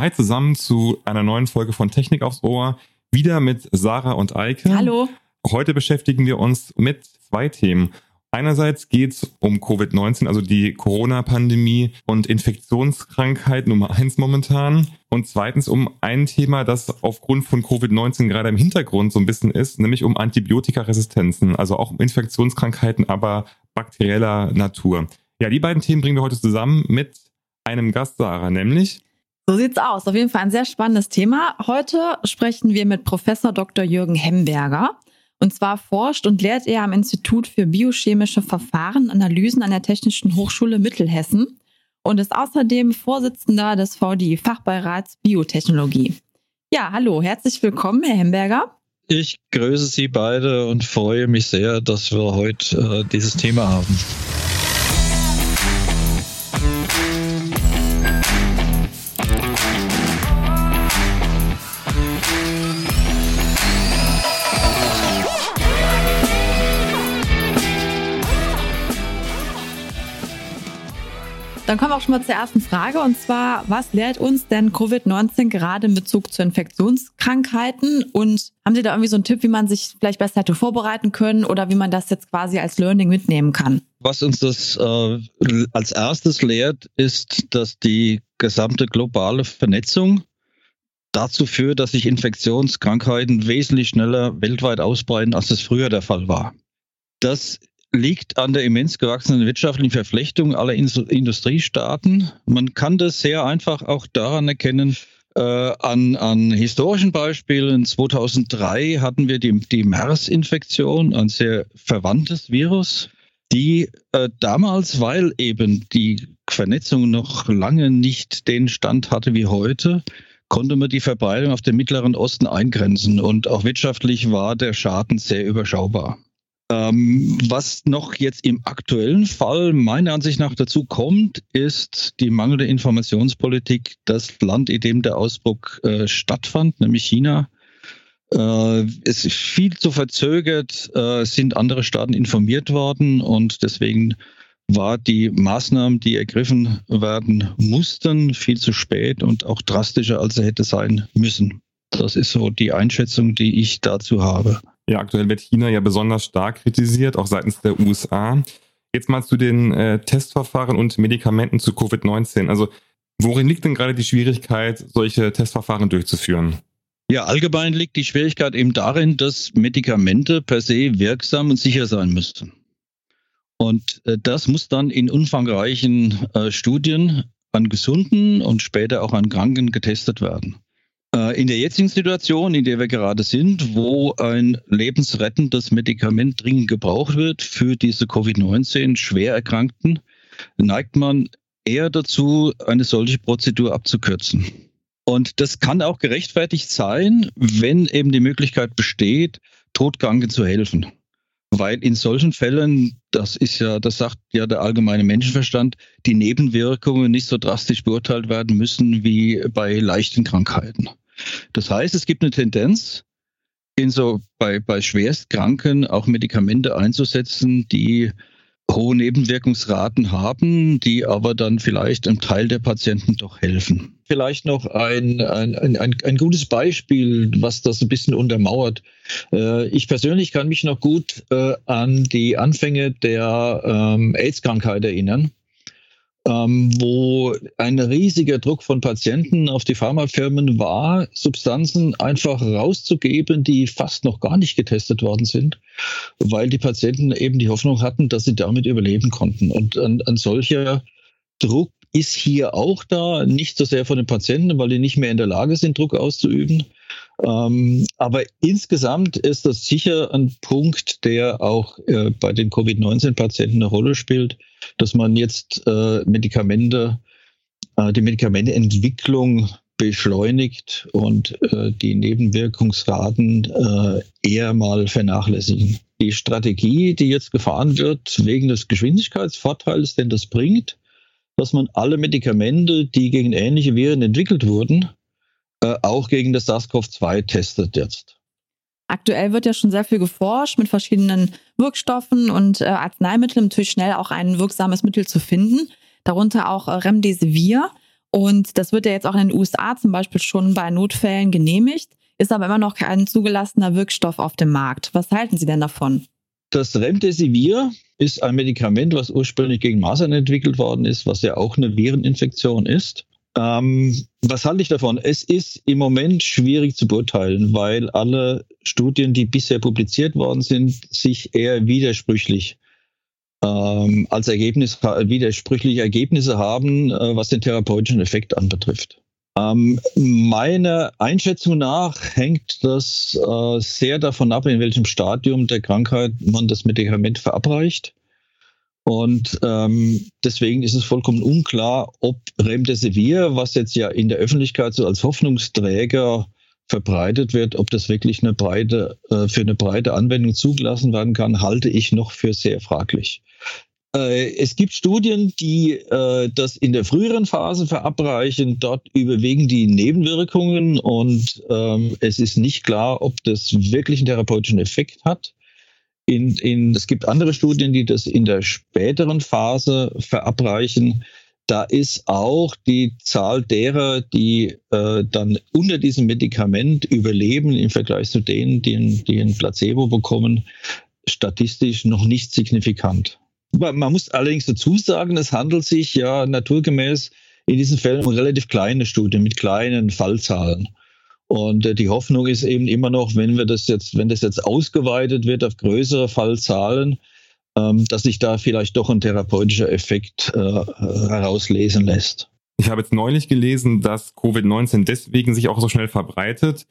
Hi zusammen zu einer neuen Folge von Technik aufs Ohr. Wieder mit Sarah und Eike. Hallo. Heute beschäftigen wir uns mit zwei Themen. Einerseits geht es um Covid-19, also die Corona-Pandemie und Infektionskrankheit Nummer eins momentan. Und zweitens um ein Thema, das aufgrund von Covid-19 gerade im Hintergrund so ein bisschen ist, nämlich um Antibiotikaresistenzen, also auch um Infektionskrankheiten, aber bakterieller Natur. Ja, die beiden Themen bringen wir heute zusammen mit einem Gast, Sarah, nämlich so sieht's aus. Auf jeden Fall ein sehr spannendes Thema. Heute sprechen wir mit Professor Dr. Jürgen Hemberger. Und zwar forscht und lehrt er am Institut für biochemische Verfahren Analysen an der Technischen Hochschule Mittelhessen und ist außerdem Vorsitzender des VDI Fachbeirats Biotechnologie. Ja, hallo, herzlich willkommen, Herr Hemberger. Ich grüße Sie beide und freue mich sehr, dass wir heute äh, dieses Thema haben. Dann kommen wir auch schon mal zur ersten Frage und zwar, was lehrt uns denn Covid-19 gerade in Bezug zu Infektionskrankheiten und haben Sie da irgendwie so einen Tipp, wie man sich vielleicht besser hätte vorbereiten können oder wie man das jetzt quasi als Learning mitnehmen kann? Was uns das äh, als erstes lehrt, ist, dass die gesamte globale Vernetzung dazu führt, dass sich Infektionskrankheiten wesentlich schneller weltweit ausbreiten, als es früher der Fall war. Das liegt an der immens gewachsenen wirtschaftlichen Verflechtung aller Industriestaaten. Man kann das sehr einfach auch daran erkennen, äh, an, an historischen Beispielen. 2003 hatten wir die, die MERS-Infektion, ein sehr verwandtes Virus, die äh, damals, weil eben die Vernetzung noch lange nicht den Stand hatte wie heute, konnte man die Verbreitung auf den Mittleren Osten eingrenzen und auch wirtschaftlich war der Schaden sehr überschaubar. Ähm, was noch jetzt im aktuellen Fall meiner Ansicht nach dazu kommt, ist die mangelnde Informationspolitik. Das Land, in dem der Ausbruch äh, stattfand, nämlich China, äh, ist viel zu verzögert, äh, sind andere Staaten informiert worden und deswegen war die Maßnahmen, die ergriffen werden mussten, viel zu spät und auch drastischer, als sie hätte sein müssen. Das ist so die Einschätzung, die ich dazu habe. Ja, aktuell wird China ja besonders stark kritisiert, auch seitens der USA. Jetzt mal zu den äh, Testverfahren und Medikamenten zu Covid-19. Also worin liegt denn gerade die Schwierigkeit, solche Testverfahren durchzuführen? Ja, allgemein liegt die Schwierigkeit eben darin, dass Medikamente per se wirksam und sicher sein müssten. Und äh, das muss dann in umfangreichen äh, Studien an Gesunden und später auch an Kranken getestet werden. Äh, in der jetzigen Situation, in der wir gerade sind, wo ein lebensrettendes Medikament dringend gebraucht wird für diese Covid-19 schwer Erkrankten, neigt man eher dazu, eine solche Prozedur abzukürzen. Und das kann auch gerechtfertigt sein, wenn eben die Möglichkeit besteht, Todkranken zu helfen. Weil in solchen Fällen, das ist ja, das sagt ja der allgemeine Menschenverstand, die Nebenwirkungen nicht so drastisch beurteilt werden müssen wie bei leichten Krankheiten. Das heißt, es gibt eine Tendenz, in so bei, bei Schwerstkranken auch Medikamente einzusetzen, die hohe Nebenwirkungsraten haben, die aber dann vielleicht einem Teil der Patienten doch helfen. Vielleicht noch ein, ein, ein, ein gutes Beispiel, was das ein bisschen untermauert. Äh, ich persönlich kann mich noch gut äh, an die Anfänge der ähm, AIDS-Krankheit erinnern ähm, wo ein riesiger Druck von Patienten auf die Pharmafirmen war, Substanzen einfach rauszugeben, die fast noch gar nicht getestet worden sind, weil die Patienten eben die Hoffnung hatten, dass sie damit überleben konnten. Und ein, ein solcher Druck ist hier auch da, nicht so sehr von den Patienten, weil die nicht mehr in der Lage sind, Druck auszuüben. Ähm, aber insgesamt ist das sicher ein Punkt, der auch äh, bei den Covid-19-Patienten eine Rolle spielt, dass man jetzt äh, Medikamente, äh, die Medikamenteentwicklung beschleunigt und äh, die Nebenwirkungsraten äh, eher mal vernachlässigen. Die Strategie, die jetzt gefahren wird, wegen des Geschwindigkeitsvorteils, den das bringt, dass man alle Medikamente, die gegen ähnliche Viren entwickelt wurden, äh, auch gegen das SARS-CoV-2 testet jetzt. Aktuell wird ja schon sehr viel geforscht mit verschiedenen Wirkstoffen und äh, Arzneimitteln, um natürlich schnell auch ein wirksames Mittel zu finden, darunter auch äh, Remdesivir. Und das wird ja jetzt auch in den USA zum Beispiel schon bei Notfällen genehmigt, ist aber immer noch kein zugelassener Wirkstoff auf dem Markt. Was halten Sie denn davon? Das Remdesivir ist ein Medikament, was ursprünglich gegen Masern entwickelt worden ist, was ja auch eine Vireninfektion ist. Ähm, was halte ich davon? Es ist im Moment schwierig zu beurteilen, weil alle Studien, die bisher publiziert worden sind, sich eher widersprüchlich ähm, als Ergebnis widersprüchliche Ergebnisse haben, äh, was den therapeutischen Effekt anbetrifft. Ähm, meiner Einschätzung nach hängt das äh, sehr davon ab, in welchem Stadium der Krankheit man das Medikament verabreicht. Und ähm, deswegen ist es vollkommen unklar, ob Remdesivir, was jetzt ja in der Öffentlichkeit so als Hoffnungsträger verbreitet wird, ob das wirklich eine breite, äh, für eine breite Anwendung zugelassen werden kann, halte ich noch für sehr fraglich. Äh, es gibt Studien, die äh, das in der früheren Phase verabreichen. Dort überwiegen die Nebenwirkungen und ähm, es ist nicht klar, ob das wirklich einen therapeutischen Effekt hat. In, in, es gibt andere Studien, die das in der späteren Phase verabreichen. Da ist auch die Zahl derer, die äh, dann unter diesem Medikament überleben im Vergleich zu denen, die, die ein Placebo bekommen, statistisch noch nicht signifikant. Man muss allerdings dazu sagen, es handelt sich ja naturgemäß in diesen Fällen um relativ kleine Studien mit kleinen Fallzahlen. Und äh, die Hoffnung ist eben immer noch, wenn wir das jetzt, wenn das jetzt ausgeweitet wird auf größere Fallzahlen, ähm, dass sich da vielleicht doch ein therapeutischer Effekt äh, herauslesen lässt. Ich habe jetzt neulich gelesen, dass Covid-19 deswegen sich auch so schnell verbreitet,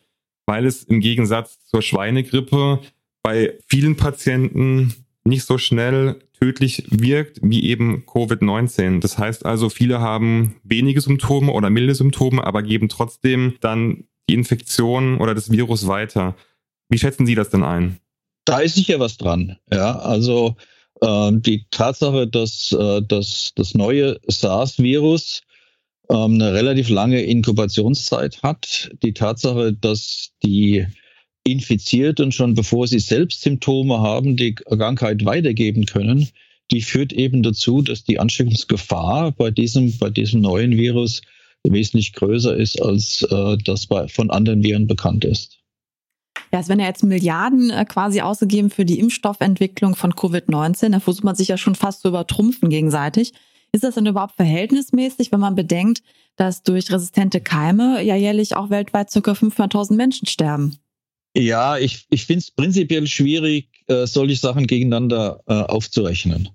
weil es im Gegensatz zur Schweinegrippe bei vielen Patienten nicht so schnell tödlich wirkt wie eben Covid-19. Das heißt also, viele haben wenige Symptome oder milde Symptome, aber geben trotzdem dann die Infektion oder das Virus weiter. Wie schätzen Sie das denn ein? Da ist sicher was dran. Ja, also äh, die Tatsache, dass, äh, dass das neue SARS-Virus äh, eine relativ lange Inkubationszeit hat, die Tatsache, dass die infiziert und schon bevor sie selbst Symptome haben, die Krankheit weitergeben können, die führt eben dazu, dass die Ansteckungsgefahr bei diesem, bei diesem neuen Virus wesentlich größer ist, als äh, das bei, von anderen Viren bekannt ist. Ja, es werden ja jetzt Milliarden äh, quasi ausgegeben für die Impfstoffentwicklung von Covid-19. Da versucht man sich ja schon fast zu übertrumpfen gegenseitig. Ist das denn überhaupt verhältnismäßig, wenn man bedenkt, dass durch resistente Keime ja jährlich auch weltweit ca. 500.000 Menschen sterben? Ja, ich, ich finde es prinzipiell schwierig, äh, solche Sachen gegeneinander äh, aufzurechnen.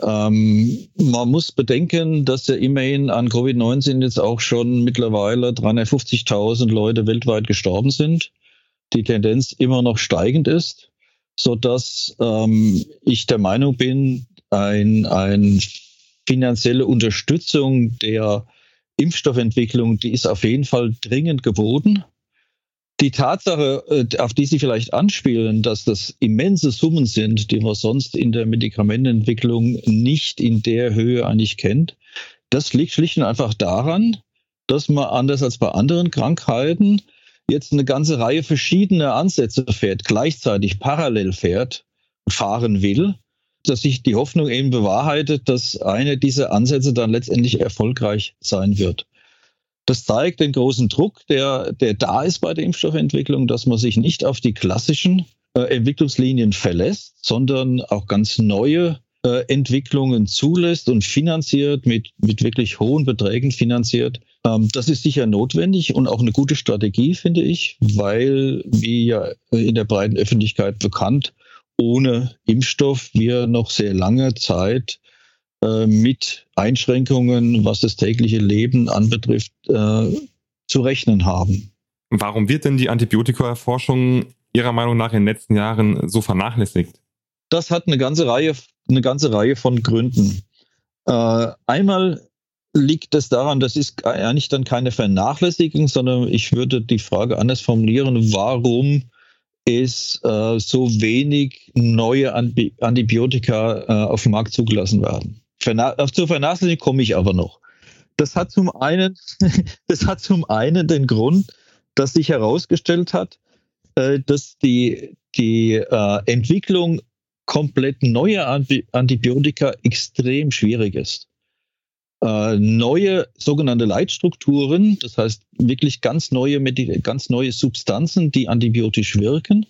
Ähm, man muss bedenken, dass ja immerhin an Covid-19 jetzt auch schon mittlerweile 350.000 Leute weltweit gestorben sind. Die Tendenz immer noch steigend ist, so dass ähm, ich der Meinung bin, ein, ein finanzielle Unterstützung der Impfstoffentwicklung, die ist auf jeden Fall dringend geboten die Tatsache, äh, auf die Sie vielleicht anspielen, dass das immense Summen sind, die man sonst in der Medikamentenentwicklung nicht in der Höhe eigentlich kennt, das liegt schlicht und einfach daran, dass man anders als bei anderen Krankheiten jetzt eine ganze Reihe verschiedener Ansätze fährt, gleichzeitig parallel fährt, fahren will, dass sich die Hoffnung eben bewahrheitet, dass einer dieser Ansätze dann letztendlich erfolgreich sein wird. Das zeigt den großen Druck, der, der da ist bei der Impfstoffentwicklung, dass man sich nicht auf die klassischen äh, Entwicklungslinien verlässt, sondern auch ganz neue äh, Entwicklungen zulässt und finanziert, mit, mit wirklich hohen Beträgen finanziert. Ähm, das ist sicher notwendig und auch eine gute Strategie, finde ich, weil, wie ja in der breiten Öffentlichkeit bekannt, ohne Impfstoff wir noch sehr lange Zeit äh, mit Einschränkungen, was das tägliche Leben anbetrifft, äh, zu rechnen haben. Warum wird denn die Antibiotika-Forschung Ihrer Meinung nach in den letzten Jahren so vernachlässigt? Das hat eine ganze Reihe, eine ganze Reihe von Gründen. Äh, einmal liegt es daran, das ist eigentlich dann keine Vernachlässigung, sondern ich würde die Frage anders formulieren, warum es äh, so wenig neue Antibiotika äh, auf dem Markt zugelassen werden. Verna zur Vernachlässigung komme ich aber noch. Das hat zum einen, das hat zum einen den Grund, dass sich herausgestellt hat, äh, dass die, die äh, Entwicklung komplett neuer Antibiotika extrem schwierig ist. äh, neue sogenannte Leitstrukturen, das heißt wirklich ganz neue, ganz neue Substanzen, die antibiotisch wirken,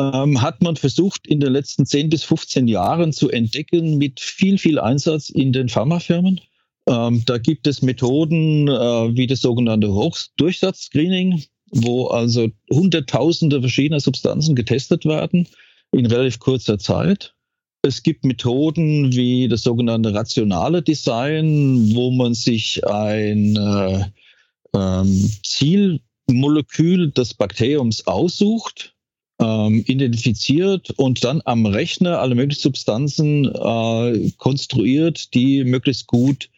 ähm, hat man versucht in den letzten 10 bis 15 Jahren zu entdecken mit viel, viel Einsatz in den Pharmafirmen. Ähm, da gibt es Methoden äh, wie das sogenannte Hochdurchsatzscreening, wo also Hunderttausende verschiedener Substanzen getestet werden in relativ kurzer Zeit. Es gibt Methoden wie das sogenannte rationale Design, wo man sich ein äh, ähm, Zielmolekül des Bakteriums aussucht, ähm, identifiziert und dann am Rechner alle möglichen Substanzen äh, konstruiert, die möglichst gut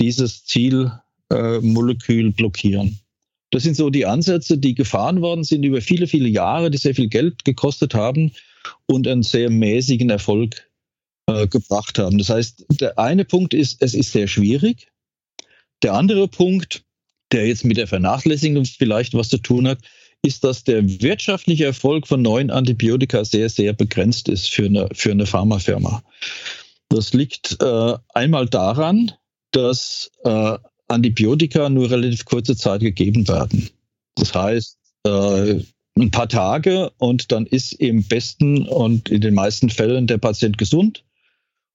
dieses Zielmolekül äh, blockieren. Das sind so die Ansätze, die gefahren worden sind über viele, viele Jahre, die sehr viel Geld gekostet haben und einen sehr mäßigen Erfolg äh, gebracht haben. Das heißt, der eine Punkt ist, es ist sehr schwierig. Der andere Punkt, der jetzt mit der Vernachlässigung vielleicht was zu tun hat, ist, dass der wirtschaftliche Erfolg von neuen Antibiotika sehr, sehr begrenzt ist für eine, für eine Pharmafirma. Das liegt äh, einmal daran, dass äh, Antibiotika nur relativ kurze Zeit gegeben werden. Das heißt, äh, ein paar Tage und dann ist im besten und in den meisten Fällen der Patient gesund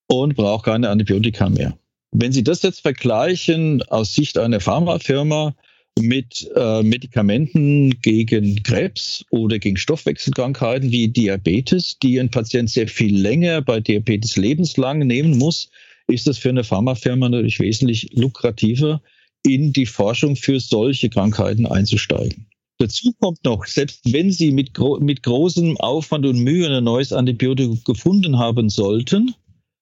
und braucht keine Antibiotika mehr. Wenn Sie das jetzt vergleichen aus Sicht einer Pharmafirma mit äh, Medikamenten gegen Krebs oder gegen Stoffwechselkrankheiten wie Diabetes, die ein Patient sehr viel länger bei Diabetes lebenslang nehmen muss, ist das für eine Pharmafirma natürlich wesentlich lukrativer, in die Forschung für solche Krankheiten einzusteigen. Dazu kommt noch, selbst wenn Sie mit, gro mit großem Aufwand und Mühe ein neues Antibiotikum gefunden haben sollten,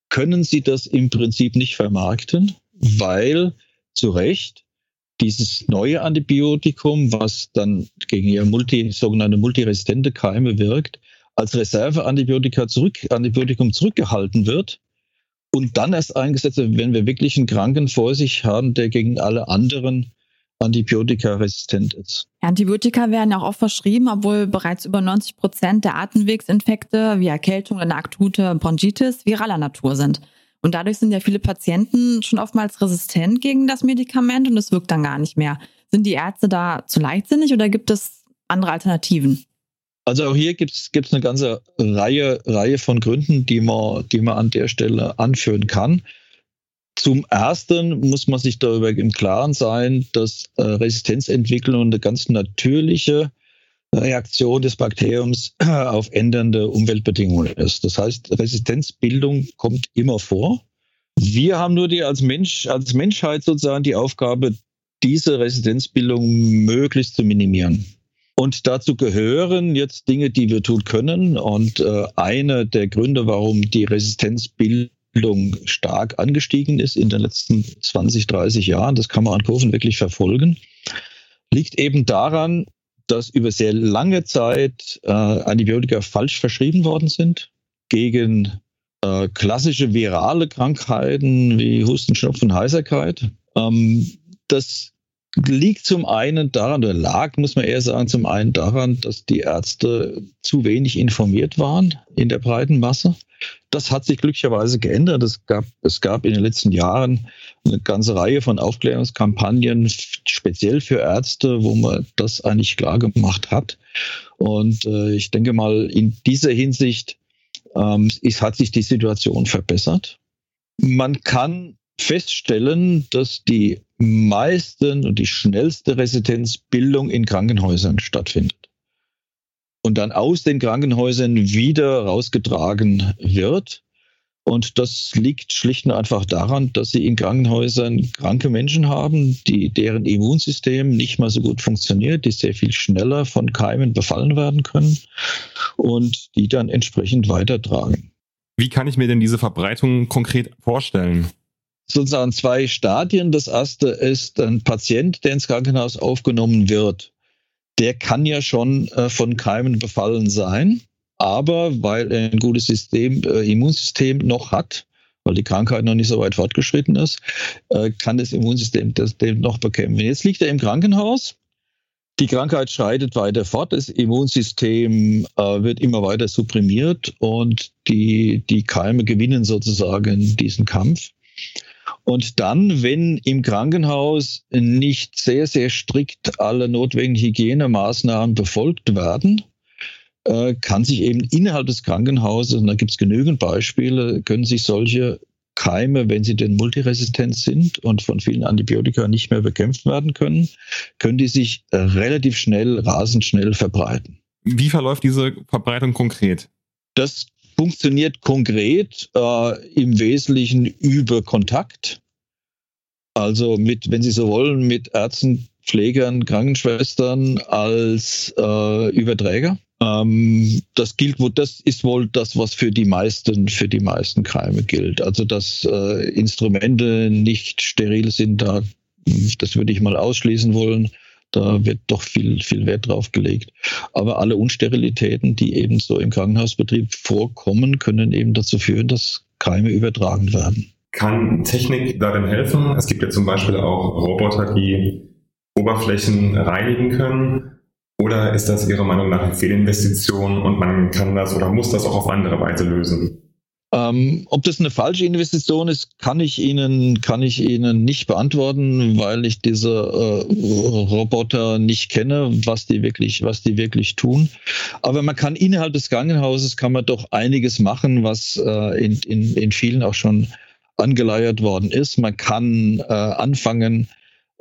können Sie das im Prinzip nicht vermarkten, weil zu Recht dieses neue Antibiotikum, was dann gegen ihr multi, sogenannte multiresistente Keime wirkt, als Reserveantibiotika zurück, Antibiotikum zurückgehalten wird und dann erst eingesetzt wird, wenn wir wirklich einen Kranken vor sich haben, der gegen alle anderen Antibiotika resistent ist. Antibiotika werden auch oft verschrieben, obwohl bereits über 90 Prozent der Atemwegsinfekte wie Erkältung eine akute Bronchitis viraler Natur sind. Und dadurch sind ja viele Patienten schon oftmals resistent gegen das Medikament und es wirkt dann gar nicht mehr. Sind die Ärzte da zu leichtsinnig oder gibt es andere Alternativen? Also auch hier gibt es eine ganze Reihe, Reihe von Gründen, die man, die man an der Stelle anführen kann. Zum Ersten muss man sich darüber im Klaren sein, dass äh, Resistenzentwicklung eine ganz natürliche Reaktion des Bakteriums auf ändernde Umweltbedingungen ist. Das heißt, Resistenzbildung kommt immer vor. Wir haben nur die als Mensch, als Menschheit sozusagen die Aufgabe, diese Resistenzbildung möglichst zu minimieren. Und dazu gehören jetzt Dinge, die wir tun können. Und äh, einer der Gründe, warum die Resistenzbildung stark angestiegen ist in den letzten 20, 30 Jahren, das kann man an Kurven wirklich verfolgen, liegt eben daran, dass über sehr lange Zeit äh, Antibiotika falsch verschrieben worden sind gegen äh, klassische virale Krankheiten wie Husten, Schnupfen, Heiserkeit. Ähm, das liegt zum einen daran, oder lag, muss man eher sagen, zum einen daran, dass die Ärzte zu wenig informiert waren in der breiten Masse. Das hat sich glücklicherweise geändert. Es gab, es gab in den letzten Jahren eine ganze Reihe von Aufklärungskampagnen, speziell für Ärzte, wo man das eigentlich klar gemacht hat. Und äh, ich denke mal, in dieser Hinsicht ähm, ist, hat sich die Situation verbessert. Man kann feststellen, dass die meisten und die schnellste Residenzbildung in Krankenhäusern stattfindet und dann aus den Krankenhäusern wieder rausgetragen wird. Und das liegt schlicht und einfach daran, dass sie in Krankenhäusern kranke Menschen haben, die, deren Immunsystem nicht mal so gut funktioniert, die sehr viel schneller von Keimen befallen werden können und die dann entsprechend weitertragen. Wie kann ich mir denn diese Verbreitung konkret vorstellen? Sozusagen zwei Stadien. Das erste ist ein Patient, der ins Krankenhaus aufgenommen wird. Der kann ja schon äh, von Keimen befallen sein, aber weil er ein gutes System, äh, Immunsystem noch hat, weil die Krankheit noch nicht so weit fortgeschritten ist, äh, kann das Immunsystem das dem noch bekämpfen. Jetzt liegt er im Krankenhaus. Die Krankheit schreitet weiter fort, das Immunsystem wird immer weiter supprimiert und die, die Keime gewinnen sozusagen diesen Kampf. Und dann, wenn im Krankenhaus nicht sehr, sehr strikt alle notwendigen Hygienemaßnahmen befolgt werden, äh, kann sich eben innerhalb des Krankenhauses, und da gibt es genügend Beispiele, können sich solche Keime, wenn sie denn multiresistent sind und von vielen Antibiotika nicht mehr bekämpft werden können, können die sich relativ schnell, rasend schnell verbreiten. Wie verläuft diese Verbreitung konkret? Das funktioniert konkret äh, im Wesentlichen über Kontakt. Also mit, wenn Sie so wollen, mit Ärzten, Pflegern, Krankenschwestern als äh, Überträger. Ähm, das gilt, das ist wohl das, was für die meisten, für die meisten Keime gilt. Also dass äh, Instrumente nicht steril sind, da, das würde ich mal ausschließen wollen. Da wird doch viel, viel Wert drauf gelegt. Aber alle Unsterilitäten, die eben so im Krankenhausbetrieb vorkommen, können eben dazu führen, dass Keime übertragen werden. Kann Technik darin helfen? Es gibt ja zum Beispiel auch Roboter, die Oberflächen reinigen können. Oder ist das Ihrer Meinung nach eine Fehlinvestition und man kann das oder muss das auch auf andere Weise lösen? Ähm, ob das eine falsche Investition ist, kann ich Ihnen, kann ich Ihnen nicht beantworten, weil ich diese äh, Roboter nicht kenne, was die wirklich, was die wirklich tun. Aber man kann innerhalb des Krankenhauses kann man doch einiges machen, was äh, in, in, in vielen auch schon angeleiert worden ist. Man kann äh, anfangen,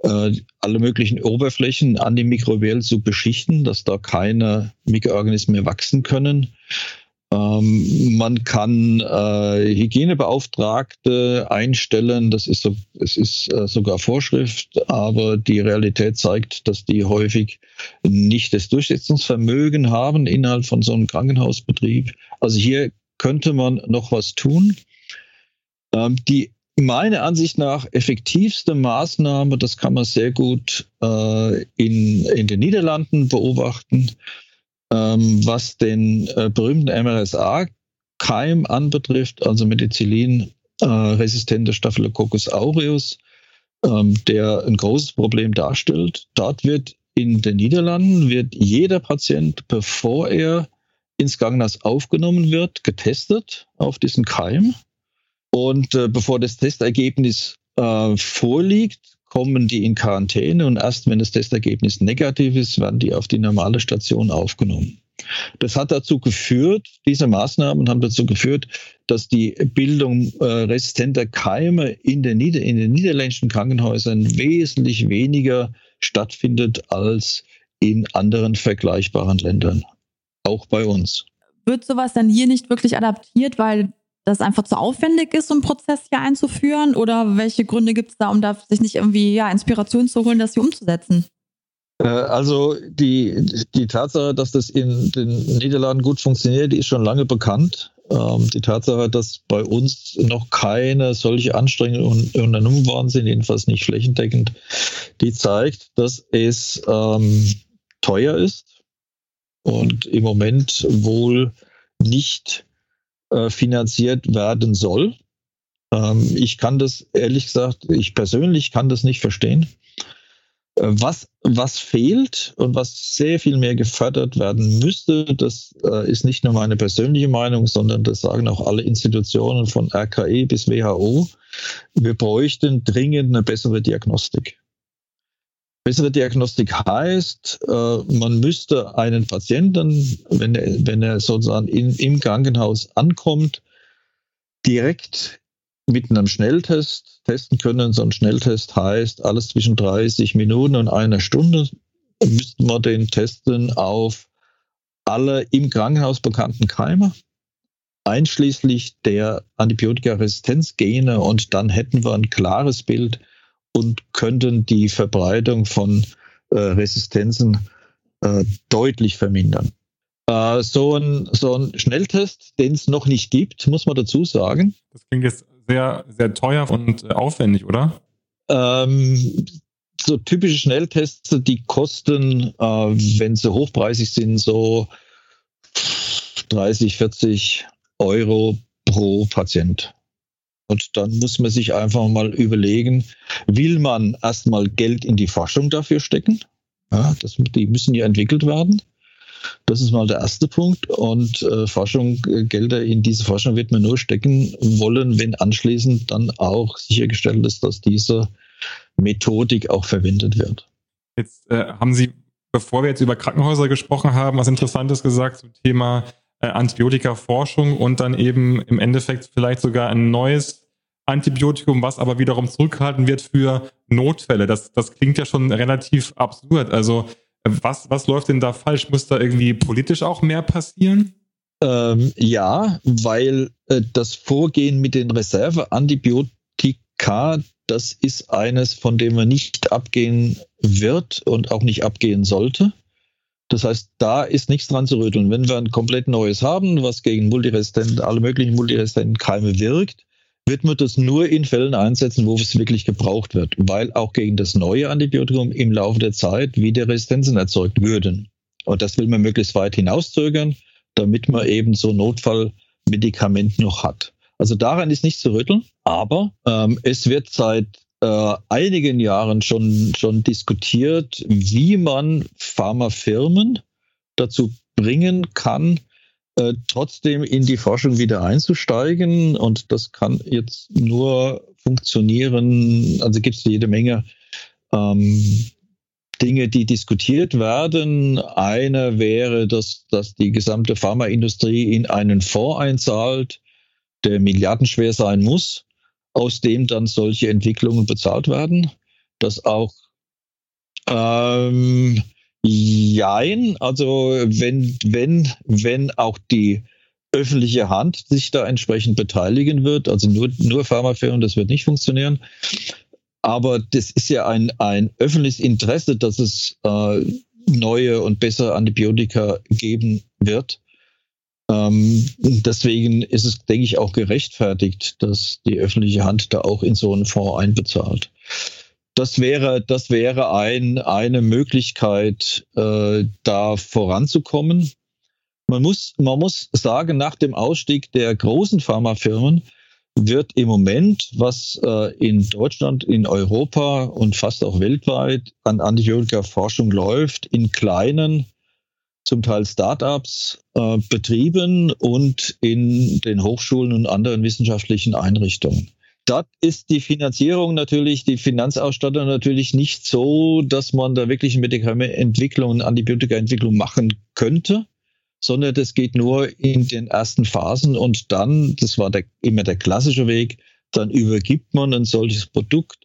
äh, alle möglichen Oberflächen antimikrobiell zu beschichten, dass da keine Mikroorganismen mehr wachsen können. Ähm, man kann äh, Hygienebeauftragte einstellen, das ist, so, es ist äh, sogar Vorschrift, aber die Realität zeigt, dass die häufig nicht das Durchsetzungsvermögen haben innerhalb von so einem Krankenhausbetrieb. Also hier könnte man noch was tun. Ähm, die meiner Ansicht nach effektivste Maßnahme, das kann man sehr gut äh, in, in den Niederlanden beobachten, ähm, was den äh, berühmten MRSA-Keim anbetrifft, also Methicillin-resistente äh, Staphylococcus aureus, ähm, der ein großes Problem darstellt. Dort wird in den Niederlanden wird jeder Patient, bevor er ins Krankenhaus aufgenommen wird, getestet auf diesen Keim. Und äh, bevor das Testergebnis äh, vorliegt, kommen die in Quarantäne und erst wenn das Testergebnis negativ ist, werden die auf die normale Station aufgenommen. Das hat dazu geführt, diese Maßnahmen haben dazu geführt, dass die Bildung äh, resistenter Keime in den, Nieder in den niederländischen Krankenhäusern wesentlich weniger stattfindet als in anderen vergleichbaren Ländern, auch bei uns. Wird sowas dann hier nicht wirklich adaptiert, weil das einfach zu aufwendig ist, so einen Prozess hier einzuführen? Oder welche Gründe gibt es da, um da sich nicht irgendwie ja, Inspiration zu holen, das hier umzusetzen? Äh, also die, die Tatsache, dass das in den Niederlanden gut funktioniert, die ist schon lange bekannt. Ähm, die Tatsache, dass bei uns noch keine solche Anstrengungen unternommen worden sind, jedenfalls nicht flächendeckend, die zeigt, dass es ähm, teuer ist und im Moment wohl nicht äh, finanziert werden soll. Ähm, ich kann das ehrlich gesagt, ich persönlich kann das nicht verstehen. Äh, was, was fehlt und was sehr viel mehr gefördert werden müsste, das äh, ist nicht nur meine persönliche Meinung, sondern das sagen auch alle Institutionen von RKE bis WHO. Wir bräuchten dringend eine bessere Diagnostik. Bessere Diagnostik heißt, äh, man müsste einen Patienten, wenn er, wenn er sozusagen in, im Krankenhaus ankommt, direkt mit einem Schnelltest testen können. So ein Schnelltest heißt, alles zwischen 30 Minuten und einer Stunde müssten wir den testen auf alle im Krankenhaus bekannten Keime, einschließlich der Antibiotikaresistenzgene. Und dann hätten wir ein klares Bild, und könnten die Verbreitung von äh, Resistenzen äh, deutlich vermindern. Äh, so, ein, so ein Schnelltest, den es noch nicht gibt, muss man dazu sagen. Das klingt jetzt sehr, sehr teuer und äh, aufwendig, oder? Ähm, so typische Schnelltests, die kosten, äh, wenn sie hochpreisig sind, so 30, 40 Euro pro Patient. Und dann muss man sich einfach mal überlegen, will man erstmal Geld in die Forschung dafür stecken? Ja, das, die müssen ja entwickelt werden. Das ist mal der erste Punkt. Und äh, Forschung, äh, Gelder in diese Forschung wird man nur stecken wollen, wenn anschließend dann auch sichergestellt ist, dass diese Methodik auch verwendet wird. Jetzt äh, haben Sie, bevor wir jetzt über Krankenhäuser gesprochen haben, was Interessantes gesagt zum Thema äh, Antibiotikaforschung und dann eben im Endeffekt vielleicht sogar ein neues Antibiotikum, was aber wiederum zurückgehalten wird für Notfälle. Das, das klingt ja schon relativ absurd. Also was, was läuft denn da falsch? Muss da irgendwie politisch auch mehr passieren? Ähm, ja, weil äh, das Vorgehen mit den Reserveantibiotika, das ist eines, von dem man nicht abgehen wird und auch nicht abgehen sollte. Das heißt, da ist nichts dran zu rütteln. Wenn wir ein komplett neues haben, was gegen multiresistent, alle möglichen multiresistenten Keime wirkt, wird man das nur in Fällen einsetzen, wo es wirklich gebraucht wird, weil auch gegen das neue Antibiotikum im Laufe der Zeit wieder Resistenzen erzeugt würden. Und das will man möglichst weit hinauszögern, damit man eben so Notfallmedikament noch hat. Also daran ist nichts zu rütteln, aber ähm, es wird seit äh, einigen Jahren schon, schon diskutiert, wie man Pharmafirmen dazu bringen kann, äh, trotzdem in die Forschung wieder einzusteigen. Und das kann jetzt nur funktionieren. Also gibt es jede Menge ähm, Dinge, die diskutiert werden. Eine wäre, dass, dass die gesamte Pharmaindustrie in einen Fonds einzahlt, der milliardenschwer sein muss, aus dem dann solche Entwicklungen bezahlt werden. Dass auch ähm, Jein, also wenn, wenn, wenn auch die öffentliche Hand sich da entsprechend beteiligen wird, also nur, nur Pharmafirmen, das wird nicht funktionieren. Aber das ist ja ein, ein öffentliches Interesse, dass es äh, neue und bessere Antibiotika geben wird. Ähm, deswegen ist es, denke ich, auch gerechtfertigt, dass die öffentliche Hand da auch in so einen Fonds einbezahlt das wäre, das wäre ein, eine Möglichkeit, äh, da voranzukommen. Man muss, man muss sagen, nach dem Ausstieg der großen Pharmafirmen wird im Moment, was äh, in Deutschland, in Europa und fast auch weltweit an Antibiotika-Forschung läuft, in kleinen, zum Teil Startups äh, betrieben und in den Hochschulen und anderen wissenschaftlichen Einrichtungen. Dort ist die Finanzierung natürlich, die Finanzausstattung natürlich nicht so, dass man da wirklich Medikamentenentwicklung, Antibiotikaentwicklung machen könnte, sondern das geht nur in den ersten Phasen und dann, das war der, immer der klassische Weg, dann übergibt man ein solches Produkt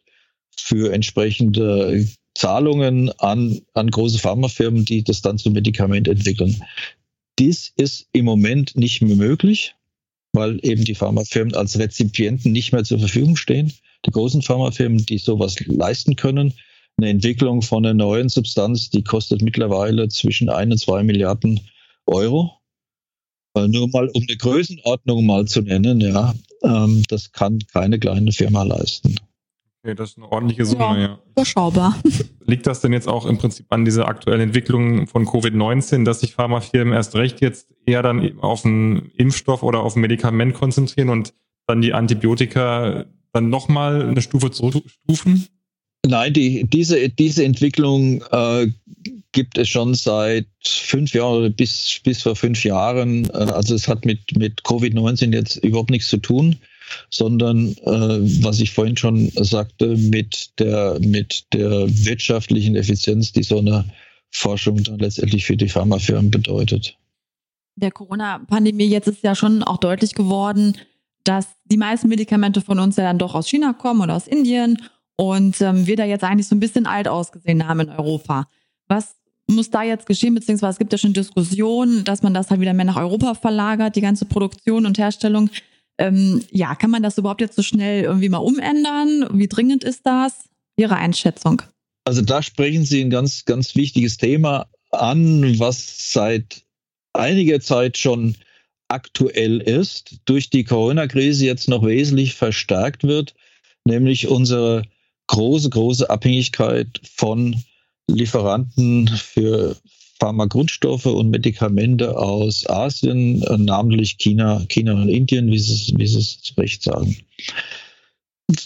für entsprechende Zahlungen an, an große Pharmafirmen, die das dann zum Medikament entwickeln. Dies ist im Moment nicht mehr möglich weil eben die Pharmafirmen als Rezipienten nicht mehr zur Verfügung stehen. Die großen Pharmafirmen, die sowas leisten können, eine Entwicklung von einer neuen Substanz, die kostet mittlerweile zwischen ein und zwei Milliarden Euro. Äh, nur mal um eine Größenordnung mal zu nennen, ja, ähm, das kann keine kleine Firma leisten. Okay, das ist eine ordentliche Summe, ja. ja. Überschaubar. Liegt das denn jetzt auch im Prinzip an dieser aktuellen Entwicklung von Covid-19, dass sich Pharmafirmen erst recht jetzt eher dann auf einen Impfstoff oder auf ein Medikament konzentrieren und dann die Antibiotika dann nochmal eine Stufe zurückstufen? Nein, die, diese, diese Entwicklung äh, gibt es schon seit fünf Jahren oder bis, bis vor fünf Jahren. Äh, also es hat mit, mit Covid-19 jetzt überhaupt nichts zu tun sondern äh, was ich vorhin schon sagte, mit der, mit der wirtschaftlichen Effizienz, die so eine Forschung dann letztendlich für die Pharmafirmen bedeutet. Der Corona-Pandemie jetzt ist ja schon auch deutlich geworden, dass die meisten Medikamente von uns ja dann doch aus China kommen oder aus Indien und ähm, wir da jetzt eigentlich so ein bisschen alt ausgesehen haben in Europa. Was muss da jetzt geschehen, beziehungsweise es gibt ja schon Diskussionen, dass man das halt wieder mehr nach Europa verlagert, die ganze Produktion und Herstellung. Ähm, ja, kann man das überhaupt jetzt so schnell irgendwie mal umändern? Wie dringend ist das? Ihre Einschätzung? Also da sprechen Sie ein ganz, ganz wichtiges Thema an, was seit einiger Zeit schon aktuell ist, durch die Corona-Krise jetzt noch wesentlich verstärkt wird, nämlich unsere große, große Abhängigkeit von Lieferanten für Pharmagrundstoffe und Medikamente aus Asien, äh, namentlich China, China und Indien, wie Sie, wie Sie es zu Recht sagen.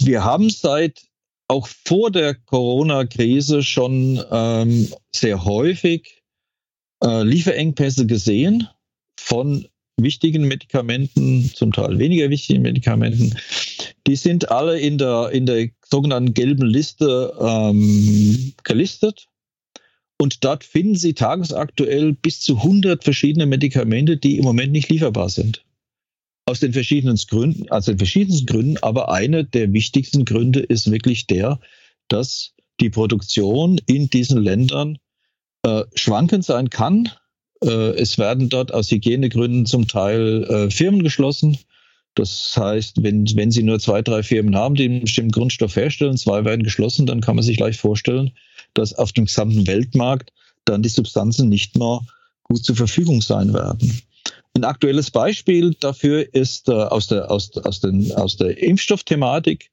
Wir haben seit auch vor der Corona-Krise schon ähm, sehr häufig äh, Lieferengpässe gesehen von wichtigen Medikamenten, zum Teil weniger wichtigen Medikamenten. Die sind alle in der, in der sogenannten gelben Liste ähm, gelistet. Und dort finden Sie tagesaktuell bis zu 100 verschiedene Medikamente, die im Moment nicht lieferbar sind. Aus den verschiedensten Gründen, also den verschiedensten Gründen, aber einer der wichtigsten Gründe ist wirklich der, dass die Produktion in diesen Ländern äh, schwankend sein kann. Äh, es werden dort aus Hygienegründen zum Teil äh, Firmen geschlossen. Das heißt, wenn, wenn Sie nur zwei, drei Firmen haben, die einen bestimmten Grundstoff herstellen, zwei werden geschlossen, dann kann man sich leicht vorstellen, dass auf dem gesamten Weltmarkt dann die Substanzen nicht mehr gut zur Verfügung sein werden. Ein aktuelles Beispiel dafür ist äh, aus, der, aus, aus, den, aus der Impfstoffthematik.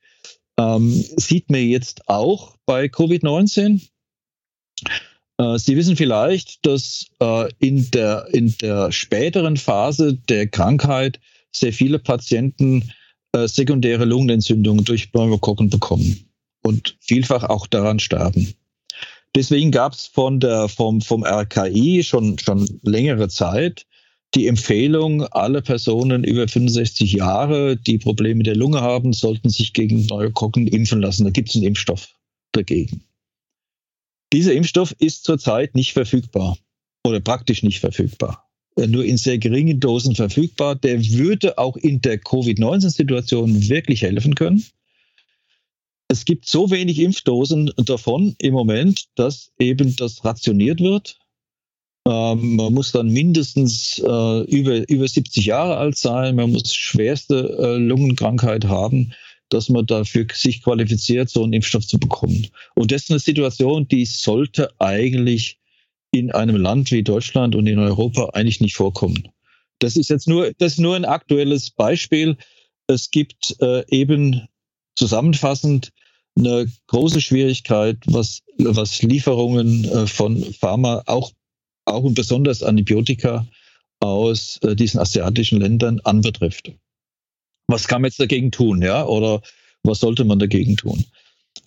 Ähm, sieht man jetzt auch bei Covid-19. Äh, Sie wissen vielleicht, dass äh, in, der, in der späteren Phase der Krankheit sehr viele Patienten äh, sekundäre Lungenentzündungen durch Pneumokokken bekommen und vielfach auch daran sterben. Deswegen gab es von der, vom, vom RKI schon, schon längere Zeit die Empfehlung, alle Personen über 65 Jahre, die Probleme der Lunge haben, sollten sich gegen Pneumokokken impfen lassen. Da gibt es einen Impfstoff dagegen. Dieser Impfstoff ist zurzeit nicht verfügbar oder praktisch nicht verfügbar. Nur in sehr geringen Dosen verfügbar. Der würde auch in der Covid-19-Situation wirklich helfen können. Es gibt so wenig Impfdosen davon im Moment, dass eben das rationiert wird. Ähm, man muss dann mindestens äh, über, über 70 Jahre alt sein. Man muss schwerste äh, Lungenkrankheit haben dass man dafür sich qualifiziert, so einen Impfstoff zu bekommen. Und das ist eine Situation, die sollte eigentlich in einem Land wie Deutschland und in Europa eigentlich nicht vorkommen. Das ist jetzt nur, das ist nur ein aktuelles Beispiel. Es gibt äh, eben zusammenfassend eine große Schwierigkeit, was, was Lieferungen äh, von Pharma, auch, auch und besonders Antibiotika aus äh, diesen asiatischen Ländern anbetrifft was kann man jetzt dagegen tun, ja? Oder was sollte man dagegen tun?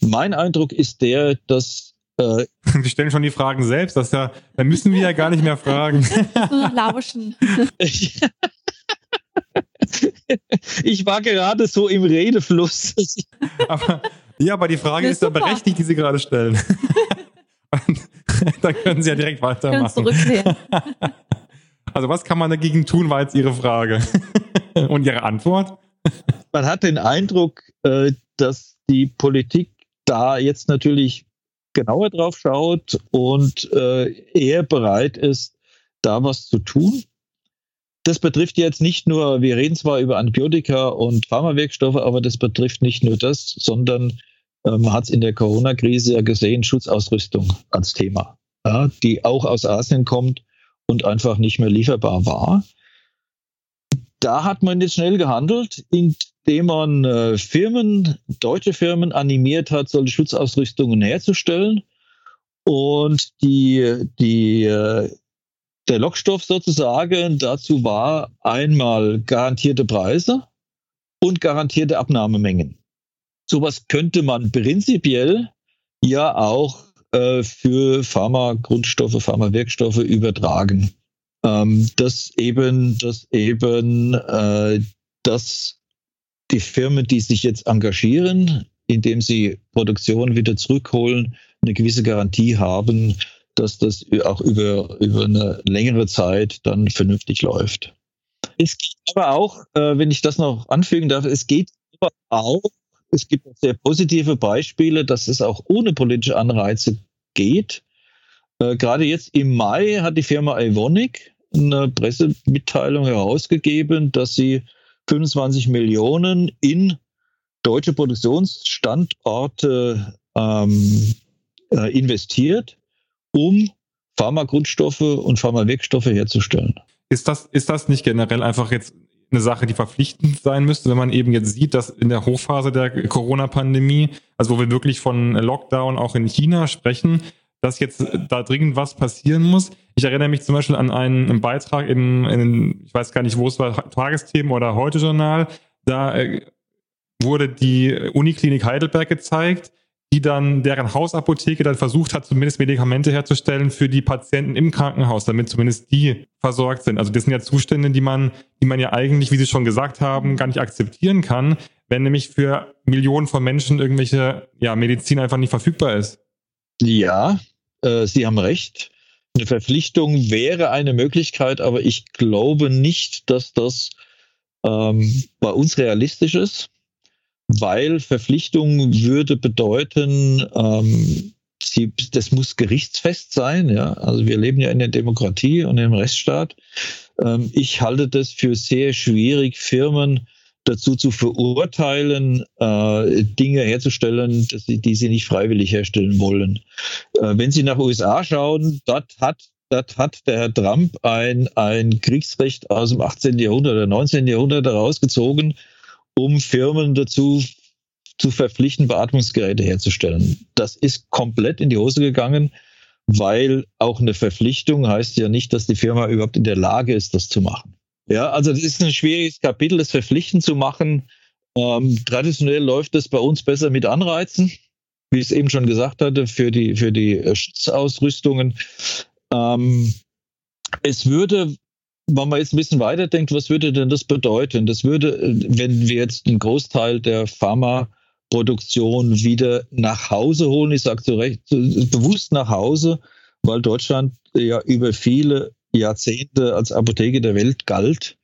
Mein Eindruck ist der, dass äh, wir stellen schon die Fragen selbst, das ja, da müssen wir ja gar nicht mehr fragen. Lauschen. ich war gerade so im Redefluss. aber, ja, aber die Frage ist, ist ja berechtigt, die Sie gerade stellen. dann können Sie ja direkt weitermachen. Also was kann man dagegen tun, war jetzt Ihre Frage. Und Ihre Antwort? Man hat den Eindruck, äh, dass die Politik da jetzt natürlich genauer drauf schaut und äh, eher bereit ist, da was zu tun. Das betrifft jetzt nicht nur, wir reden zwar über Antibiotika und Pharmawirkstoffe, aber das betrifft nicht nur das, sondern äh, man hat es in der Corona-Krise ja gesehen, Schutzausrüstung als Thema, ja, die auch aus Asien kommt und einfach nicht mehr lieferbar war da hat man jetzt schnell gehandelt, indem man äh, Firmen, deutsche Firmen animiert hat, solche Schutzausrüstungen herzustellen. Und die, die, äh, der Lockstoff sozusagen dazu war einmal garantierte Preise und garantierte Abnahmemengen. Sowas könnte man prinzipiell ja auch äh, für Pharmagrundstoffe, Pharmawirkstoffe übertragen ähm, dass eben, dass eben, äh, dass die Firmen, die sich jetzt engagieren, indem sie Produktion wieder zurückholen, eine gewisse Garantie haben, dass das auch über, über eine längere Zeit dann vernünftig läuft. Es geht aber auch, äh, wenn ich das noch anfügen darf, es geht aber auch, es gibt sehr positive Beispiele, dass es auch ohne politische Anreize geht. Äh, gerade jetzt im Mai hat die Firma Ivonic eine Pressemitteilung herausgegeben, dass sie 25 Millionen in deutsche Produktionsstandorte ähm, äh, investiert, um Pharmagrundstoffe und Pharmawirkstoffe herzustellen. Ist das, ist das nicht generell einfach jetzt eine Sache, die verpflichtend sein müsste, wenn man eben jetzt sieht, dass in der Hochphase der Corona-Pandemie, also wo wir wirklich von Lockdown auch in China sprechen, dass jetzt da dringend was passieren muss. Ich erinnere mich zum Beispiel an einen, Beitrag in, in, ich weiß gar nicht, wo es war, Tagesthemen oder Heute-Journal. Da äh, wurde die Uniklinik Heidelberg gezeigt, die dann, deren Hausapotheke dann versucht hat, zumindest Medikamente herzustellen für die Patienten im Krankenhaus, damit zumindest die versorgt sind. Also das sind ja Zustände, die man, die man ja eigentlich, wie Sie schon gesagt haben, gar nicht akzeptieren kann, wenn nämlich für Millionen von Menschen irgendwelche ja, Medizin einfach nicht verfügbar ist. Ja, äh, Sie haben recht. Eine Verpflichtung wäre eine Möglichkeit, aber ich glaube nicht, dass das ähm, bei uns realistisch ist weil Verpflichtung würde bedeuten, ähm, sie, das muss gerichtsfest sein. Ja? Also wir leben ja in der Demokratie und im Rechtsstaat. Ähm, ich halte das für sehr schwierig, Firmen dazu zu verurteilen, äh, Dinge herzustellen, sie, die sie nicht freiwillig herstellen wollen. Äh, wenn Sie nach USA schauen, dort hat dort hat der Herr Trump ein, ein Kriegsrecht aus dem 18. Jahrhundert oder 19. Jahrhundert herausgezogen, um Firmen dazu zu verpflichten, Beatmungsgeräte herzustellen. Das ist komplett in die Hose gegangen, weil auch eine Verpflichtung heißt ja nicht, dass die Firma überhaupt in der Lage ist, das zu machen. Ja, also das ist ein schwieriges Kapitel, das Verpflichten zu machen. Ähm, traditionell läuft es bei uns besser mit Anreizen, wie ich es eben schon gesagt hatte, für die, für die Schutzausrüstungen. Ähm, es würde wenn man jetzt ein bisschen weiterdenkt, was würde denn das bedeuten? Das würde, wenn wir jetzt einen Großteil der Pharmaproduktion wieder nach Hause holen, ich sage zu Recht, bewusst nach Hause, weil Deutschland ja über viele Jahrzehnte als Apotheke der Welt galt,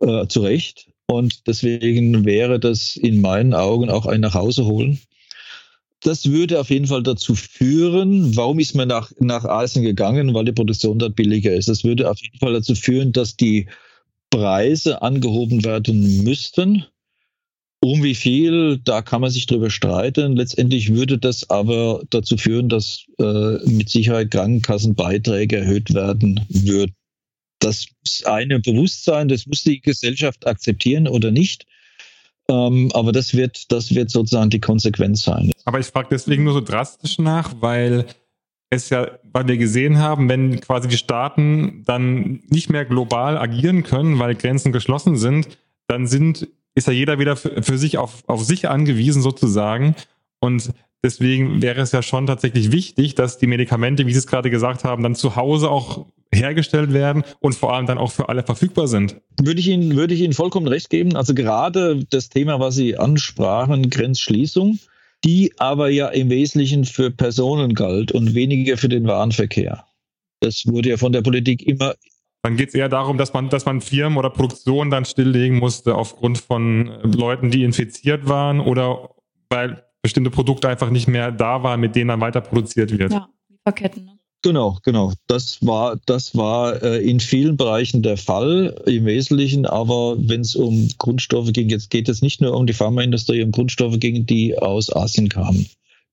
äh, zu Recht. Und deswegen wäre das in meinen Augen auch ein Nachhauseholen das würde auf jeden Fall dazu führen, warum ist man nach, nach Asien gegangen? Weil die Produktion dort billiger ist. Das würde auf jeden Fall dazu führen, dass die Preise angehoben werden müssten. Um wie viel, da kann man sich drüber streiten. Letztendlich würde das aber dazu führen, dass äh, mit Sicherheit Krankenkassenbeiträge erhöht werden würden. Das ist eine Bewusstsein, das muss die Gesellschaft akzeptieren oder nicht. Ähm, aber das wird, das wird sozusagen die Konsequenz sein. Aber ich frage deswegen nur so drastisch nach, weil es ja, weil wir gesehen haben, wenn quasi die Staaten dann nicht mehr global agieren können, weil Grenzen geschlossen sind, dann sind, ist ja jeder wieder für, für sich auf, auf sich angewiesen sozusagen. Und deswegen wäre es ja schon tatsächlich wichtig, dass die Medikamente, wie Sie es gerade gesagt haben, dann zu Hause auch hergestellt werden und vor allem dann auch für alle verfügbar sind. Würde ich Ihnen, würde ich Ihnen vollkommen recht geben. Also gerade das Thema, was Sie ansprachen, Grenzschließung, die aber ja im Wesentlichen für Personen galt und weniger für den Warenverkehr. Das wurde ja von der Politik immer. Dann geht es eher darum, dass man, dass man Firmen oder Produktionen dann stilllegen musste aufgrund von Leuten, die infiziert waren oder weil bestimmte Produkte einfach nicht mehr da waren, mit denen dann weiter produziert wird. Ja, Lieferketten. Ne? Genau, genau. Das war, das war äh, in vielen Bereichen der Fall im Wesentlichen, aber wenn es um Grundstoffe ging, jetzt geht es nicht nur um die Pharmaindustrie, um Grundstoffe ging, die aus Asien kamen.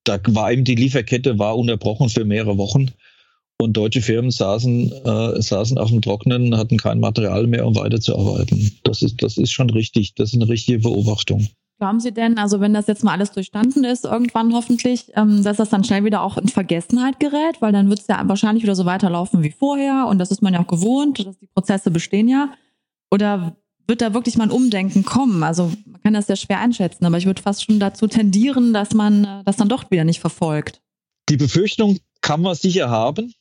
Da war eben die Lieferkette war unterbrochen für mehrere Wochen und deutsche Firmen saßen, äh, saßen auf dem Trocknen, hatten kein Material mehr, um weiterzuarbeiten. Das ist, das ist schon richtig. Das ist eine richtige Beobachtung. Glauben Sie denn, also wenn das jetzt mal alles durchstanden ist, irgendwann hoffentlich, ähm, dass das dann schnell wieder auch in Vergessenheit gerät, weil dann wird es ja wahrscheinlich wieder so weiterlaufen wie vorher und das ist man ja auch gewohnt, dass die Prozesse bestehen ja. Oder wird da wirklich mal ein Umdenken kommen? Also man kann das ja schwer einschätzen, aber ich würde fast schon dazu tendieren, dass man äh, das dann doch wieder nicht verfolgt. Die Befürchtung kann man sicher haben.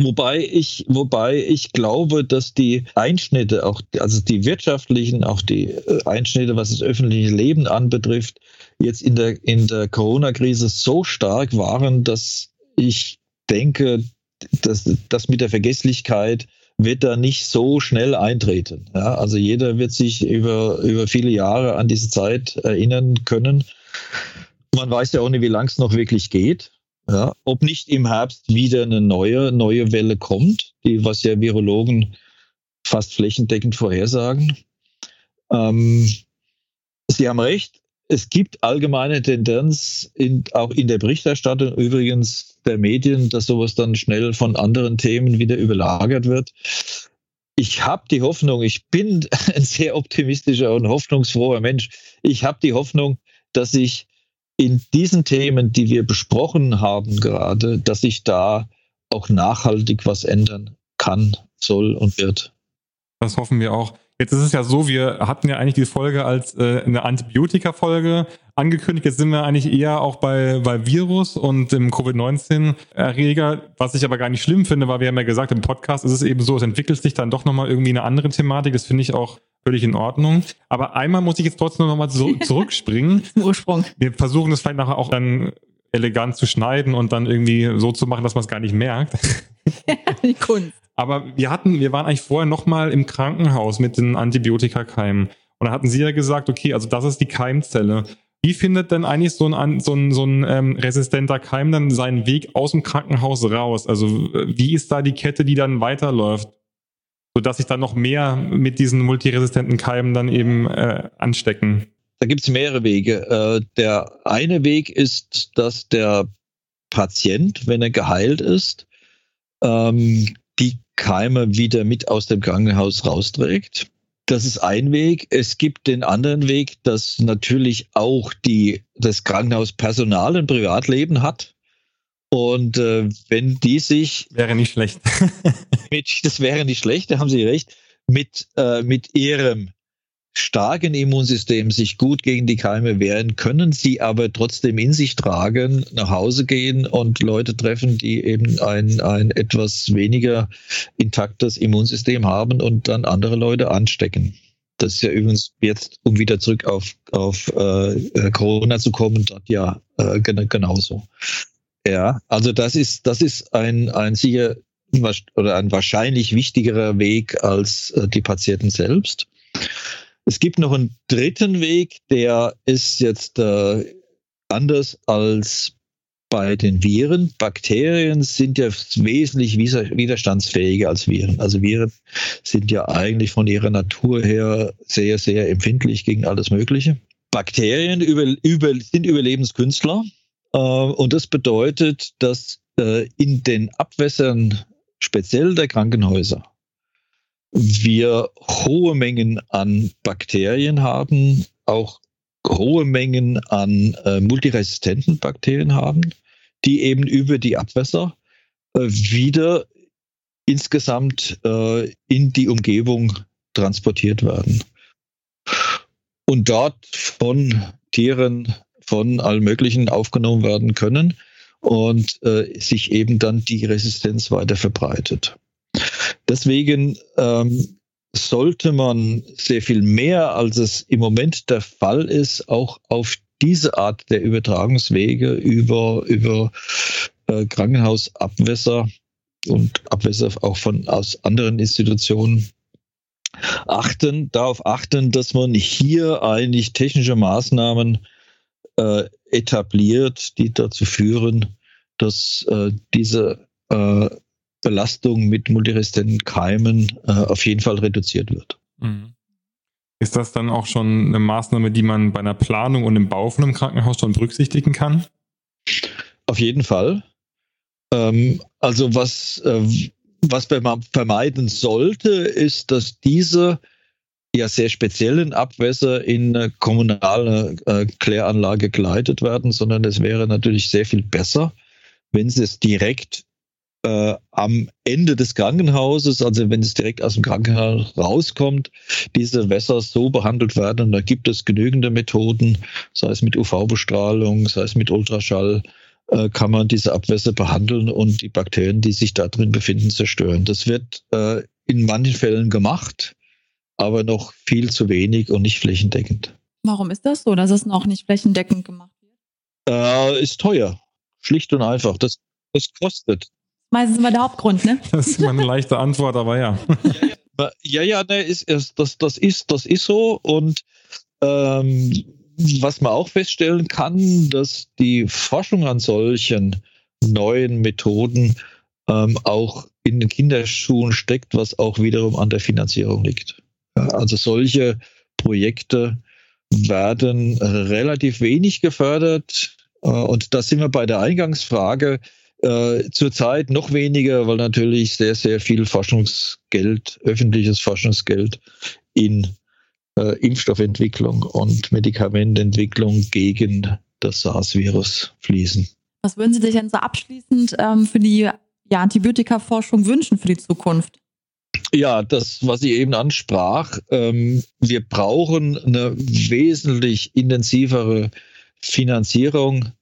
Wobei ich, wobei ich glaube, dass die Einschnitte, auch, also die wirtschaftlichen, auch die äh, Einschnitte, was das öffentliche Leben anbetrifft, jetzt in der, in der Corona-Krise so stark waren, dass ich denke, dass das mit der Vergesslichkeit wird da nicht so schnell eintreten. Ja, also jeder wird sich über, über viele Jahre an diese Zeit erinnern können. Man weiß ja auch nicht, wie lang es noch wirklich geht. Ja, ob nicht im Herbst wieder eine neue, neue Welle kommt, die, was ja Virologen fast flächendeckend vorhersagen. Ähm, Sie haben recht, es gibt allgemeine Tendenz, in, auch in der Berichterstattung übrigens der Medien, dass sowas dann schnell von anderen Themen wieder überlagert wird. Ich habe die Hoffnung, ich bin ein sehr optimistischer und hoffnungsfroher Mensch. Ich habe die Hoffnung, dass sich in diesen Themen, die wir besprochen haben gerade, dass sich da auch nachhaltig was ändern kann, soll und wird. Das hoffen wir auch. Jetzt ist es ja so, wir hatten ja eigentlich die Folge als äh, eine Antibiotika-Folge angekündigt. Jetzt sind wir eigentlich eher auch bei, bei Virus und dem Covid-19-Erreger, was ich aber gar nicht schlimm finde, weil wir haben ja gesagt, im Podcast ist es eben so, es entwickelt sich dann doch nochmal irgendwie eine andere Thematik. Das finde ich auch völlig in Ordnung. Aber einmal muss ich jetzt trotzdem nochmal so zurückspringen. Ursprung. Wir versuchen das vielleicht nachher auch dann elegant zu schneiden und dann irgendwie so zu machen, dass man es gar nicht merkt. die Kunst. Aber wir hatten, wir waren eigentlich vorher nochmal im Krankenhaus mit den Antibiotikakeimen. Und da hatten Sie ja gesagt, okay, also das ist die Keimzelle. Wie findet denn eigentlich so ein, so ein, so ein ähm, resistenter Keim dann seinen Weg aus dem Krankenhaus raus? Also wie ist da die Kette, die dann weiterläuft? Sodass sich dann noch mehr mit diesen multiresistenten Keimen dann eben äh, anstecken. Da gibt es mehrere Wege. Äh, der eine Weg ist, dass der Patient, wenn er geheilt ist, ähm, die Keime wieder mit aus dem Krankenhaus rausträgt. Das ist ein Weg. Es gibt den anderen Weg, dass natürlich auch die, das Krankenhauspersonal ein Privatleben hat. Und äh, wenn die sich. Wäre nicht schlecht. mit, das wäre nicht schlecht, da haben Sie recht. Mit, äh, mit ihrem starken Immunsystem sich gut gegen die Keime wehren, können sie aber trotzdem in sich tragen, nach Hause gehen und Leute treffen, die eben ein, ein etwas weniger intaktes Immunsystem haben und dann andere Leute anstecken. Das ist ja übrigens jetzt, um wieder zurück auf, auf äh, Corona zu kommen, dort ja äh, genauso. Ja, also das ist, das ist ein, ein sicher oder ein wahrscheinlich wichtigerer Weg als äh, die Patienten selbst. Es gibt noch einen dritten Weg, der ist jetzt äh, anders als bei den Viren. Bakterien sind ja wesentlich widerstandsfähiger als Viren. Also Viren sind ja eigentlich von ihrer Natur her sehr, sehr empfindlich gegen alles Mögliche. Bakterien über, über, sind Überlebenskünstler. Äh, und das bedeutet, dass äh, in den Abwässern, speziell der Krankenhäuser, wir hohe Mengen an Bakterien haben, auch hohe Mengen an äh, multiresistenten Bakterien haben, die eben über die Abwässer äh, wieder insgesamt äh, in die Umgebung transportiert werden. Und dort von Tieren, von allen möglichen aufgenommen werden können und äh, sich eben dann die Resistenz weiter verbreitet. Deswegen ähm, sollte man sehr viel mehr, als es im Moment der Fall ist, auch auf diese Art der Übertragungswege über, über äh, Krankenhausabwässer und Abwässer auch von aus anderen Institutionen achten, darauf achten, dass man hier eigentlich technische Maßnahmen äh, etabliert, die dazu führen, dass äh, diese äh, Belastung mit multiresistenten Keimen äh, auf jeden Fall reduziert wird. Mhm. Ist das dann auch schon eine Maßnahme, die man bei einer Planung und im Bau von einem Krankenhaus schon berücksichtigen kann? Auf jeden Fall. Ähm, also was, äh, was man vermeiden sollte, ist, dass diese ja sehr speziellen Abwässer in eine kommunale äh, Kläranlage geleitet werden, sondern es wäre natürlich sehr viel besser, wenn sie es direkt äh, am Ende des Krankenhauses, also wenn es direkt aus dem Krankenhaus rauskommt, diese Wässer so behandelt werden. Und da gibt es genügende Methoden, sei es mit UV-Bestrahlung, sei es mit Ultraschall, äh, kann man diese Abwässer behandeln und die Bakterien, die sich da drin befinden, zerstören. Das wird äh, in manchen Fällen gemacht, aber noch viel zu wenig und nicht flächendeckend. Warum ist das so, dass es noch nicht flächendeckend gemacht wird? Äh, ist teuer. Schlicht und einfach. Das, das kostet meistens immer der Hauptgrund, ne? Das ist immer eine leichte Antwort, aber ja. Ja, ja, ne, ist, ist, das, das, ist, das ist so. Und ähm, was man auch feststellen kann, dass die Forschung an solchen neuen Methoden ähm, auch in den Kinderschuhen steckt, was auch wiederum an der Finanzierung liegt. Ja, also solche Projekte werden relativ wenig gefördert. Äh, und da sind wir bei der Eingangsfrage, äh, zurzeit noch weniger, weil natürlich sehr, sehr viel Forschungsgeld, öffentliches Forschungsgeld in äh, Impfstoffentwicklung und Medikamententwicklung gegen das SARS-Virus fließen. Was würden Sie sich denn so abschließend ähm, für die ja, Antibiotika-Forschung wünschen für die Zukunft? Ja, das, was ich eben ansprach, ähm, wir brauchen eine wesentlich intensivere Finanzierung,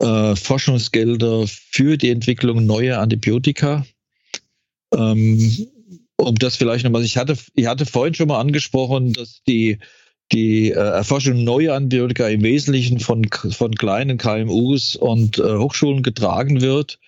äh, Forschungsgelder für die Entwicklung neuer Antibiotika. Ähm, um das vielleicht nochmal, ich hatte, ich hatte vorhin schon mal angesprochen, dass die, die äh, Erforschung neuer Antibiotika im Wesentlichen von, von kleinen KMUs und äh, Hochschulen getragen wird.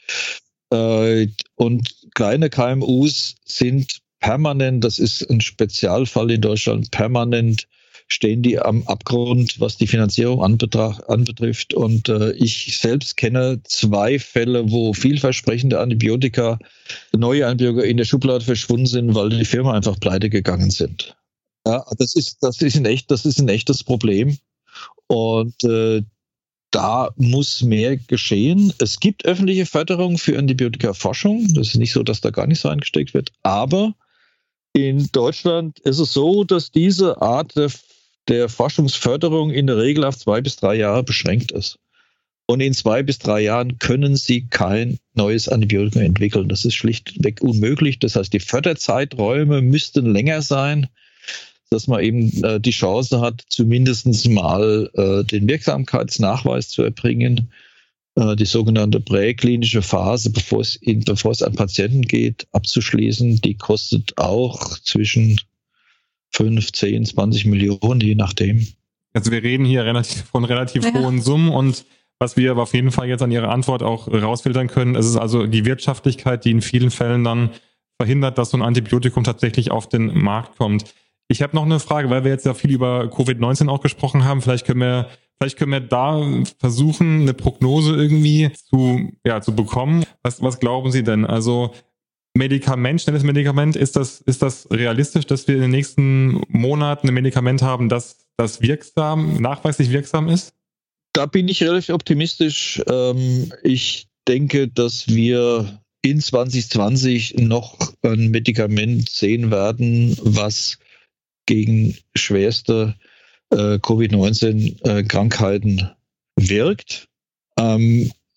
Äh, und kleine KMUs sind permanent, das ist ein Spezialfall in Deutschland, permanent stehen die am Abgrund, was die Finanzierung anbetrifft. Und äh, ich selbst kenne zwei Fälle, wo vielversprechende Antibiotika, neue Antibiotika in der Schublade verschwunden sind, weil die Firma einfach pleite gegangen sind. Ja, das ist, das ist ein echt, das ist ein echtes Problem. Und äh, da muss mehr geschehen. Es gibt öffentliche Förderung für Antibiotika-Forschung. Das ist nicht so, dass da gar nicht so eingesteckt wird. Aber in Deutschland ist es so, dass diese Art der, der Forschungsförderung in der Regel auf zwei bis drei Jahre beschränkt ist. Und in zwei bis drei Jahren können sie kein neues Antibiotikum entwickeln. Das ist schlichtweg unmöglich. Das heißt, die Förderzeiträume müssten länger sein, dass man eben äh, die Chance hat, zumindest mal äh, den Wirksamkeitsnachweis zu erbringen äh, die sogenannte präklinische Phase, bevor es, bevor es an Patienten geht, abzuschließen. Die kostet auch zwischen 5, 10, 20 Millionen, je nachdem. Also wir reden hier relativ, von relativ ja. hohen Summen und was wir aber auf jeden Fall jetzt an Ihrer Antwort auch rausfiltern können, ist es also die Wirtschaftlichkeit, die in vielen Fällen dann verhindert, dass so ein Antibiotikum tatsächlich auf den Markt kommt. Ich habe noch eine Frage, weil wir jetzt ja viel über Covid-19 auch gesprochen haben. Vielleicht können wir Vielleicht können wir da versuchen, eine Prognose irgendwie zu, ja, zu bekommen. Was, was glauben Sie denn? Also Medikament, schnelles Medikament, ist das, ist das realistisch, dass wir in den nächsten Monaten ein Medikament haben, das, das wirksam, nachweislich wirksam ist? Da bin ich relativ optimistisch. Ähm, ich denke, dass wir in 2020 noch ein Medikament sehen werden, was gegen schwerste äh, Covid-19-Krankheiten äh, wirkt.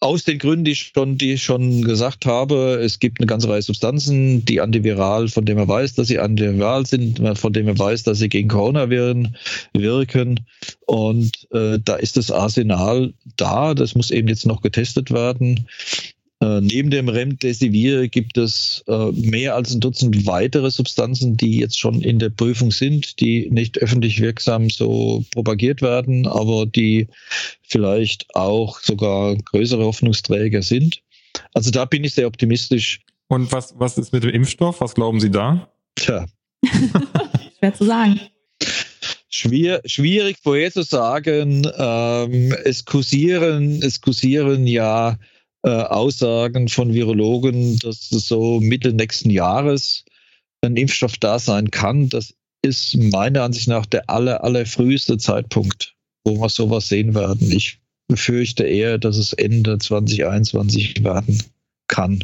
Aus den Gründen, die ich, schon, die ich schon gesagt habe, es gibt eine ganze Reihe Substanzen, die antiviral, von denen man weiß, dass sie antiviral sind, von denen man weiß, dass sie gegen Coronaviren wirken. Und äh, da ist das Arsenal da. Das muss eben jetzt noch getestet werden. Äh, neben dem Remdesivir gibt es äh, mehr als ein Dutzend weitere Substanzen, die jetzt schon in der Prüfung sind, die nicht öffentlich wirksam so propagiert werden, aber die vielleicht auch sogar größere Hoffnungsträger sind. Also da bin ich sehr optimistisch. Und was, was ist mit dem Impfstoff? Was glauben Sie da? Tja. Schwer zu sagen. Schwier schwierig vorherzusagen. Ähm, es kursieren, es kursieren ja äh, Aussagen von Virologen, dass so Mitte nächsten Jahres ein Impfstoff da sein kann. Das ist meiner Ansicht nach der aller, allerfrüheste Zeitpunkt, wo wir sowas sehen werden. Ich befürchte eher, dass es Ende 2021 werden kann.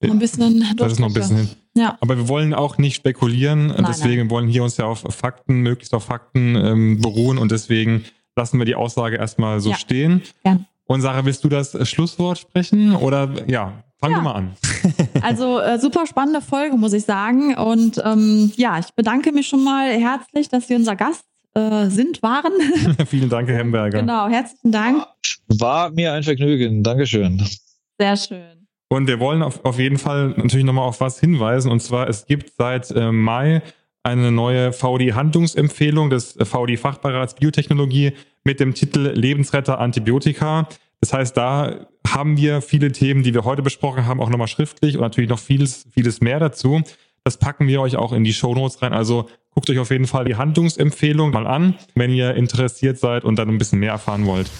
Ein bisschen das ist noch ein bisschen hin. Ja. Aber wir wollen auch nicht spekulieren. Nein, deswegen nein. wollen hier uns ja auf Fakten, möglichst auf Fakten ähm, beruhen und deswegen lassen wir die Aussage erstmal so ja. stehen. Ja. Und Sarah, willst du das Schlusswort sprechen? Oder ja, fang ja. du mal an. also äh, super spannende Folge, muss ich sagen. Und ähm, ja, ich bedanke mich schon mal herzlich, dass Sie unser Gast äh, sind, waren. Vielen Dank, Herr Hemberger. Genau, herzlichen Dank. War mir ein Vergnügen. Dankeschön. Sehr schön. Und wir wollen auf, auf jeden Fall natürlich nochmal auf was hinweisen. Und zwar, es gibt seit äh, Mai eine neue VD-Handlungsempfehlung des VD-Fachbeirats Biotechnologie mit dem Titel Lebensretter Antibiotika. Das heißt, da haben wir viele Themen, die wir heute besprochen haben, auch nochmal schriftlich und natürlich noch vieles, vieles mehr dazu. Das packen wir euch auch in die Show Notes rein. Also guckt euch auf jeden Fall die Handlungsempfehlung mal an, wenn ihr interessiert seid und dann ein bisschen mehr erfahren wollt.